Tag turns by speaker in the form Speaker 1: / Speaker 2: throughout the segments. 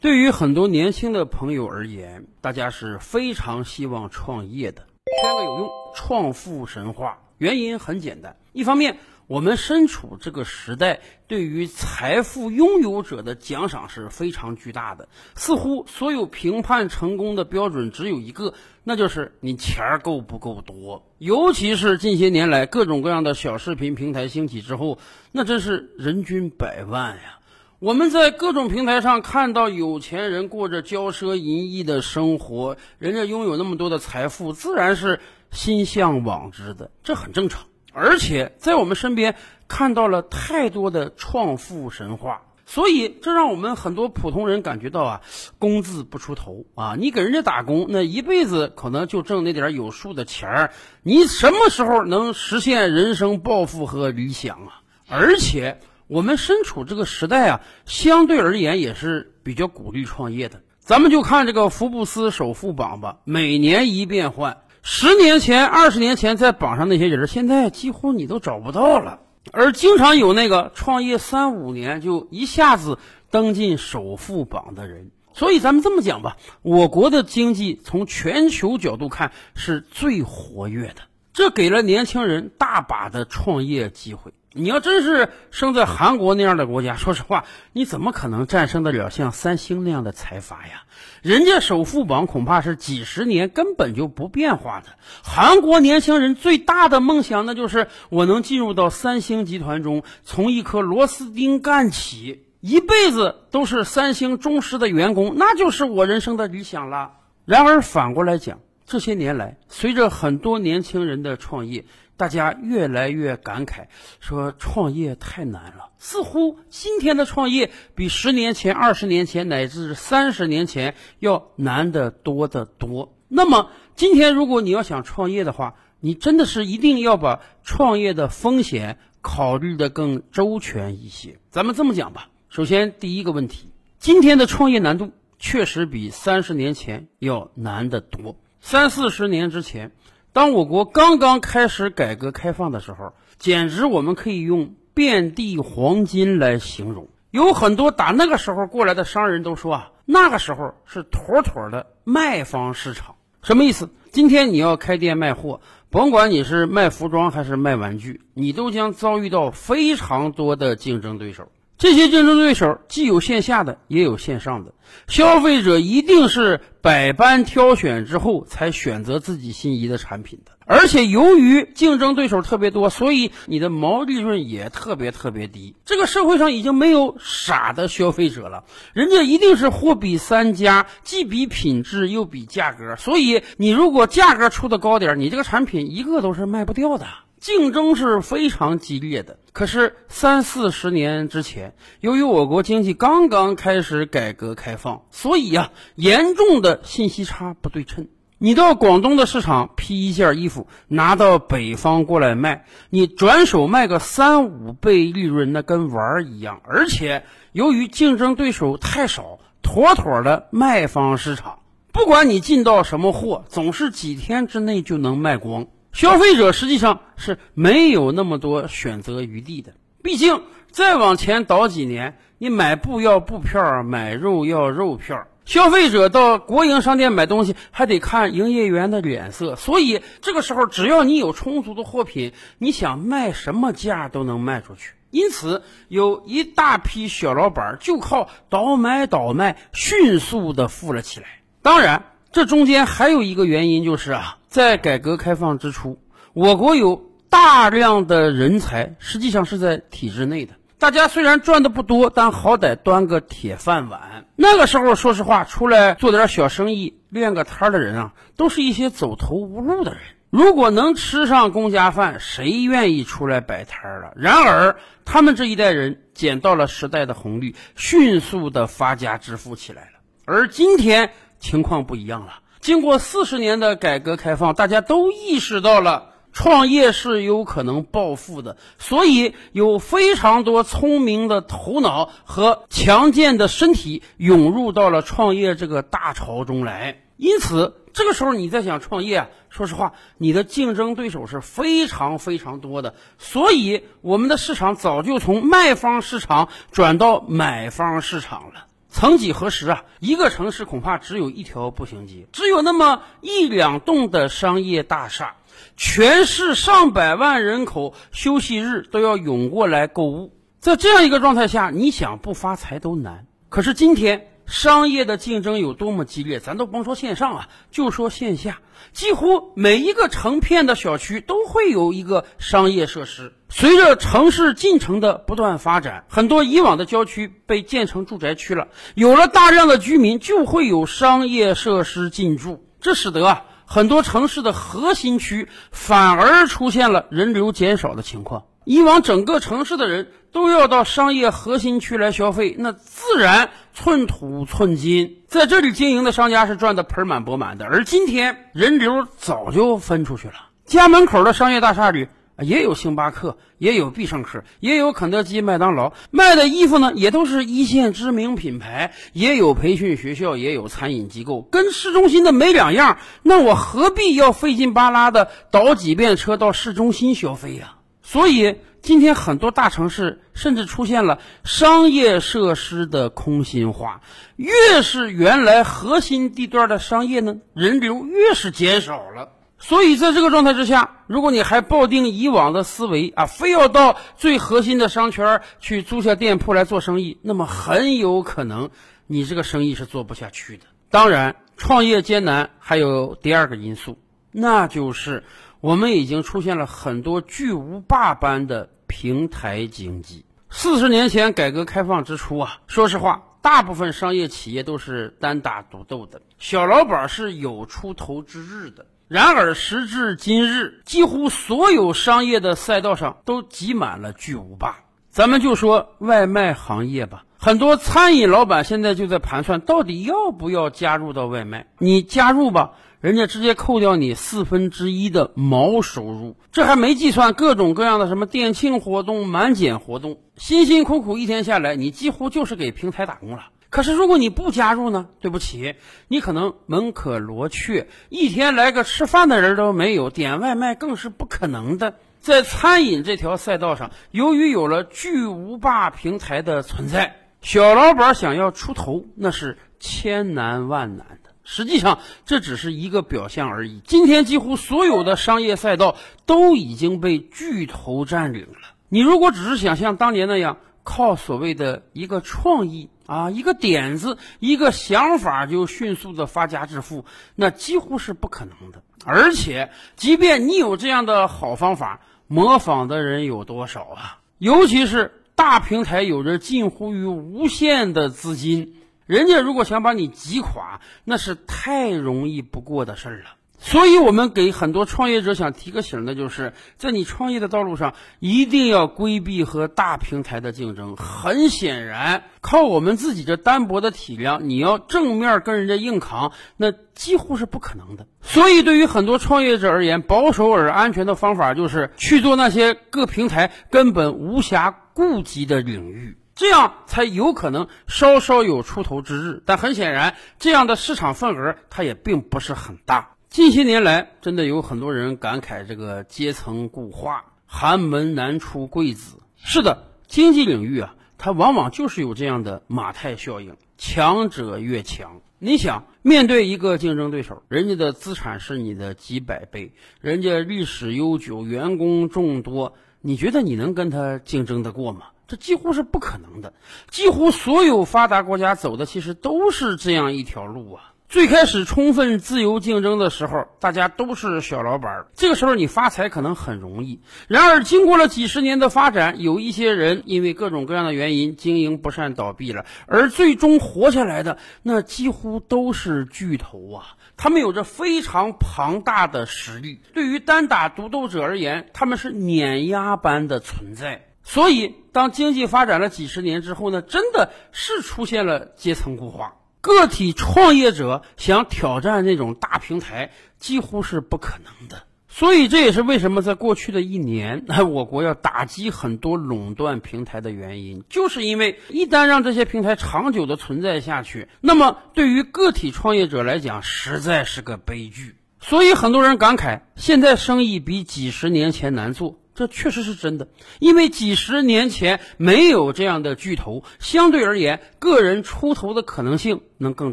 Speaker 1: 对于很多年轻的朋友而言，大家是非常希望创业的。圈个有用，创富神话。原因很简单，一方面我们身处这个时代，对于财富拥有者的奖赏是非常巨大的。似乎所有评判成功的标准只有一个，那就是你钱儿够不够多。尤其是近些年来各种各样的小视频平台兴起之后，那真是人均百万呀。我们在各种平台上看到有钱人过着骄奢淫逸的生活，人家拥有那么多的财富，自然是心向往之的，这很正常。而且在我们身边看到了太多的创富神话，所以这让我们很多普通人感觉到啊，工字不出头啊，你给人家打工，那一辈子可能就挣那点有数的钱儿，你什么时候能实现人生抱负和理想啊？而且。我们身处这个时代啊，相对而言也是比较鼓励创业的。咱们就看这个福布斯首富榜吧，每年一变换。十年前、二十年前在榜上那些人，现在几乎你都找不到了。而经常有那个创业三五年就一下子登进首富榜的人。所以咱们这么讲吧，我国的经济从全球角度看是最活跃的，这给了年轻人大把的创业机会。你要真是生在韩国那样的国家，说实话，你怎么可能战胜得了像三星那样的财阀呀？人家首富榜恐怕是几十年根本就不变化的。韩国年轻人最大的梦想，那就是我能进入到三星集团中，从一颗螺丝钉干起，一辈子都是三星忠实的员工，那就是我人生的理想了。然而反过来讲，这些年来，随着很多年轻人的创业，大家越来越感慨，说创业太难了。似乎今天的创业比十年前、二十年前乃至三十年前要难得多得多。那么，今天如果你要想创业的话，你真的是一定要把创业的风险考虑的更周全一些。咱们这么讲吧，首先第一个问题，今天的创业难度确实比三十年前要难得多。三四十年之前。当我国刚刚开始改革开放的时候，简直我们可以用遍地黄金来形容。有很多打那个时候过来的商人都说啊，那个时候是妥妥的卖方市场。什么意思？今天你要开店卖货，甭管你是卖服装还是卖玩具，你都将遭遇到非常多的竞争对手。这些竞争对手既有线下的，也有线上的。消费者一定是百般挑选之后才选择自己心仪的产品的。而且由于竞争对手特别多，所以你的毛利润也特别特别低。这个社会上已经没有傻的消费者了，人家一定是货比三家，既比品质又比价格。所以你如果价格出的高点，你这个产品一个都是卖不掉的。竞争是非常激烈的，可是三四十年之前，由于我国经济刚刚开始改革开放，所以呀，严重的信息差不对称。你到广东的市场批一件衣服，拿到北方过来卖，你转手卖个三五倍利润，那跟玩儿一样。而且由于竞争对手太少，妥妥的卖方市场，不管你进到什么货，总是几天之内就能卖光。消费者实际上是没有那么多选择余地的，毕竟再往前倒几年，你买布要布票，买肉要肉票。消费者到国营商店买东西还得看营业员的脸色，所以这个时候只要你有充足的货品，你想卖什么价都能卖出去。因此，有一大批小老板就靠倒买倒卖迅速的富了起来。当然。这中间还有一个原因，就是啊，在改革开放之初，我国有大量的人才，实际上是在体制内的。大家虽然赚的不多，但好歹端个铁饭碗。那个时候，说实话，出来做点小生意、练个摊的人啊，都是一些走投无路的人。如果能吃上公家饭，谁愿意出来摆摊儿了？然而，他们这一代人捡到了时代的红利，迅速的发家致富起来了。而今天。情况不一样了。经过四十年的改革开放，大家都意识到了创业是有可能暴富的，所以有非常多聪明的头脑和强健的身体涌入到了创业这个大潮中来。因此，这个时候你再想创业，说实话，你的竞争对手是非常非常多的。所以，我们的市场早就从卖方市场转到买方市场了。曾几何时啊，一个城市恐怕只有一条步行街，只有那么一两栋的商业大厦，全市上百万人口休息日都要涌过来购物。在这样一个状态下，你想不发财都难。可是今天。商业的竞争有多么激烈，咱都甭说线上啊，就说线下，几乎每一个成片的小区都会有一个商业设施。随着城市进程的不断发展，很多以往的郊区被建成住宅区了，有了大量的居民，就会有商业设施进驻，这使得啊很多城市的核心区反而出现了人流减少的情况。以往整个城市的人都要到商业核心区来消费，那自然寸土寸金，在这里经营的商家是赚得盆满钵满的。而今天人流早就分出去了，家门口的商业大厦里也有星巴克，也有必胜客，也有肯德基、麦当劳，卖的衣服呢也都是一线知名品牌，也有培训学校，也有餐饮机构，跟市中心的没两样。那我何必要费劲巴拉的倒几遍车到市中心消费呀？所以，今天很多大城市甚至出现了商业设施的空心化。越是原来核心地段的商业呢，人流越是减少了。所以，在这个状态之下，如果你还抱定以往的思维啊，非要到最核心的商圈去租下店铺来做生意，那么很有可能你这个生意是做不下去的。当然，创业艰难还有第二个因素，那就是。我们已经出现了很多巨无霸般的平台经济。四十年前改革开放之初啊，说实话，大部分商业企业都是单打独斗的，小老板是有出头之日的。然而时至今日，几乎所有商业的赛道上都挤满了巨无霸。咱们就说外卖行业吧，很多餐饮老板现在就在盘算，到底要不要加入到外卖？你加入吧。人家直接扣掉你四分之一的毛收入，这还没计算各种各样的什么店庆活动、满减活动。辛辛苦苦一天下来，你几乎就是给平台打工了。可是如果你不加入呢？对不起，你可能门可罗雀，一天来个吃饭的人都没有，点外卖更是不可能的。在餐饮这条赛道上，由于有了巨无霸平台的存在，小老板想要出头，那是千难万难。实际上，这只是一个表象而已。今天，几乎所有的商业赛道都已经被巨头占领了。你如果只是想像当年那样，靠所谓的一个创意啊、一个点子、一个想法就迅速的发家致富，那几乎是不可能的。而且，即便你有这样的好方法，模仿的人有多少啊？尤其是大平台，有着近乎于无限的资金。人家如果想把你挤垮，那是太容易不过的事儿了。所以，我们给很多创业者想提个醒的，就是在你创业的道路上，一定要规避和大平台的竞争。很显然，靠我们自己这单薄的体量，你要正面跟人家硬扛，那几乎是不可能的。所以，对于很多创业者而言，保守而安全的方法就是去做那些各平台根本无暇顾及的领域。这样才有可能稍稍有出头之日，但很显然，这样的市场份额它也并不是很大。近些年来，真的有很多人感慨这个阶层固化，寒门难出贵子。是的，经济领域啊，它往往就是有这样的马太效应，强者越强。你想面对一个竞争对手，人家的资产是你的几百倍，人家历史悠久，员工众多，你觉得你能跟他竞争得过吗？这几乎是不可能的，几乎所有发达国家走的其实都是这样一条路啊。最开始充分自由竞争的时候，大家都是小老板，这个时候你发财可能很容易。然而，经过了几十年的发展，有一些人因为各种各样的原因经营不善倒闭了，而最终活下来的那几乎都是巨头啊！他们有着非常庞大的实力，对于单打独斗者而言，他们是碾压般的存在。所以，当经济发展了几十年之后呢，真的是出现了阶层固化，个体创业者想挑战那种大平台几乎是不可能的。所以，这也是为什么在过去的一年，我国要打击很多垄断平台的原因，就是因为一旦让这些平台长久的存在下去，那么对于个体创业者来讲，实在是个悲剧。所以，很多人感慨，现在生意比几十年前难做。这确实是真的，因为几十年前没有这样的巨头，相对而言，个人出头的可能性能更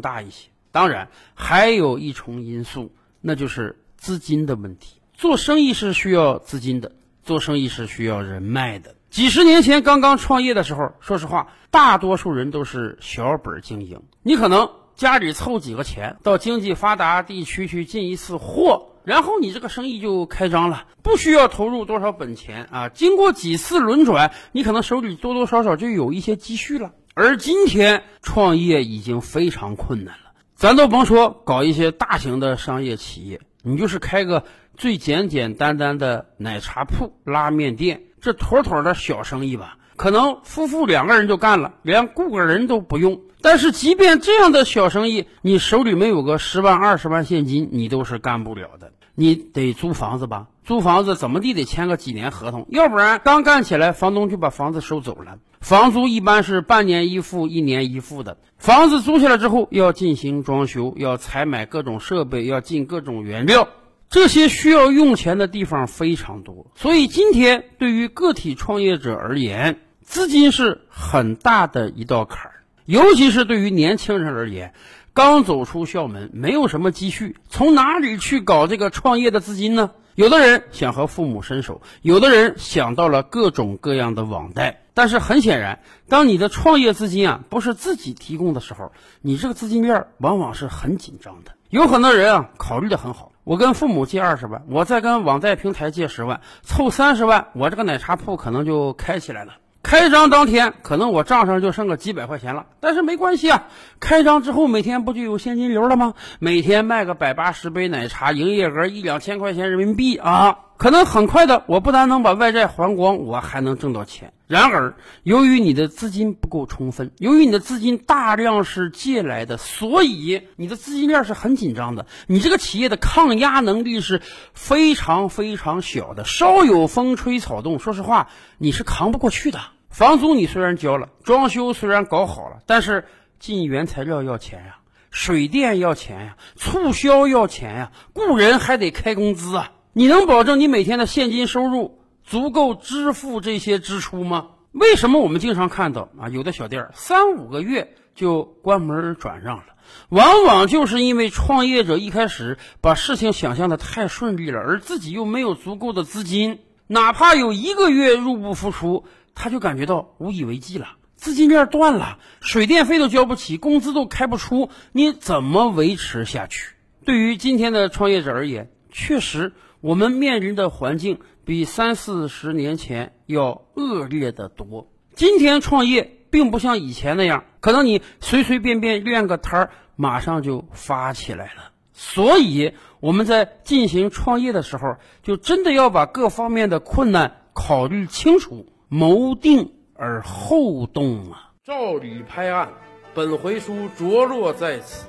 Speaker 1: 大一些。当然，还有一重因素，那就是资金的问题。做生意是需要资金的，做生意是需要人脉的。几十年前刚刚创业的时候，说实话，大多数人都是小本经营，你可能家里凑几个钱，到经济发达地区去进一次货。然后你这个生意就开张了，不需要投入多少本钱啊。经过几次轮转，你可能手里多多少少就有一些积蓄了。而今天创业已经非常困难了，咱都甭说搞一些大型的商业企业，你就是开个最简简单单的奶茶铺、拉面店，这妥妥的小生意吧，可能夫妇两个人就干了，连雇个人都不用。但是即便这样的小生意，你手里没有个十万、二十万现金，你都是干不了的。你得租房子吧？租房子怎么地得签个几年合同，要不然刚干起来，房东就把房子收走了。房租一般是半年一付、一年一付的。房子租下来之后，要进行装修，要采买各种设备，要进各种原料，这些需要用钱的地方非常多。所以今天对于个体创业者而言，资金是很大的一道坎儿，尤其是对于年轻人而言。刚走出校门，没有什么积蓄，从哪里去搞这个创业的资金呢？有的人想和父母伸手，有的人想到了各种各样的网贷。但是很显然，当你的创业资金啊不是自己提供的时候，你这个资金链往往是很紧张的。有很多人啊考虑的很好，我跟父母借二十万，我再跟网贷平台借十万，凑三十万，我这个奶茶铺可能就开起来了。开张当天，可能我账上就剩个几百块钱了，但是没关系啊。开张之后，每天不就有现金流了吗？每天卖个百八十杯奶茶，营业额一两千块钱人民币啊，可能很快的，我不但能把外债还光，我还能挣到钱。然而，由于你的资金不够充分，由于你的资金大量是借来的，所以你的资金链是很紧张的。你这个企业的抗压能力是非常非常小的，稍有风吹草动，说实话，你是扛不过去的。房租你虽然交了，装修虽然搞好了，但是进原材料要钱呀，水电要钱呀，促销要钱呀，雇人还得开工资啊。你能保证你每天的现金收入足够支付这些支出吗？为什么我们经常看到啊，有的小店三五个月就关门转让了？往往就是因为创业者一开始把事情想象的太顺利了，而自己又没有足够的资金，哪怕有一个月入不敷出。他就感觉到无以为继了，资金链断了，水电费都交不起，工资都开不出，你怎么维持下去？对于今天的创业者而言，确实我们面临的环境比三四十年前要恶劣的多。今天创业并不像以前那样，可能你随随便便练个摊儿，马上就发起来了。所以我们在进行创业的时候，就真的要把各方面的困难考虑清楚。谋定而后动啊！
Speaker 2: 照理拍案，本回书着落在此。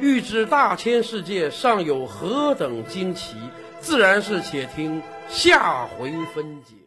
Speaker 2: 欲知大千世界尚有何等惊奇，自然是且听下回分解。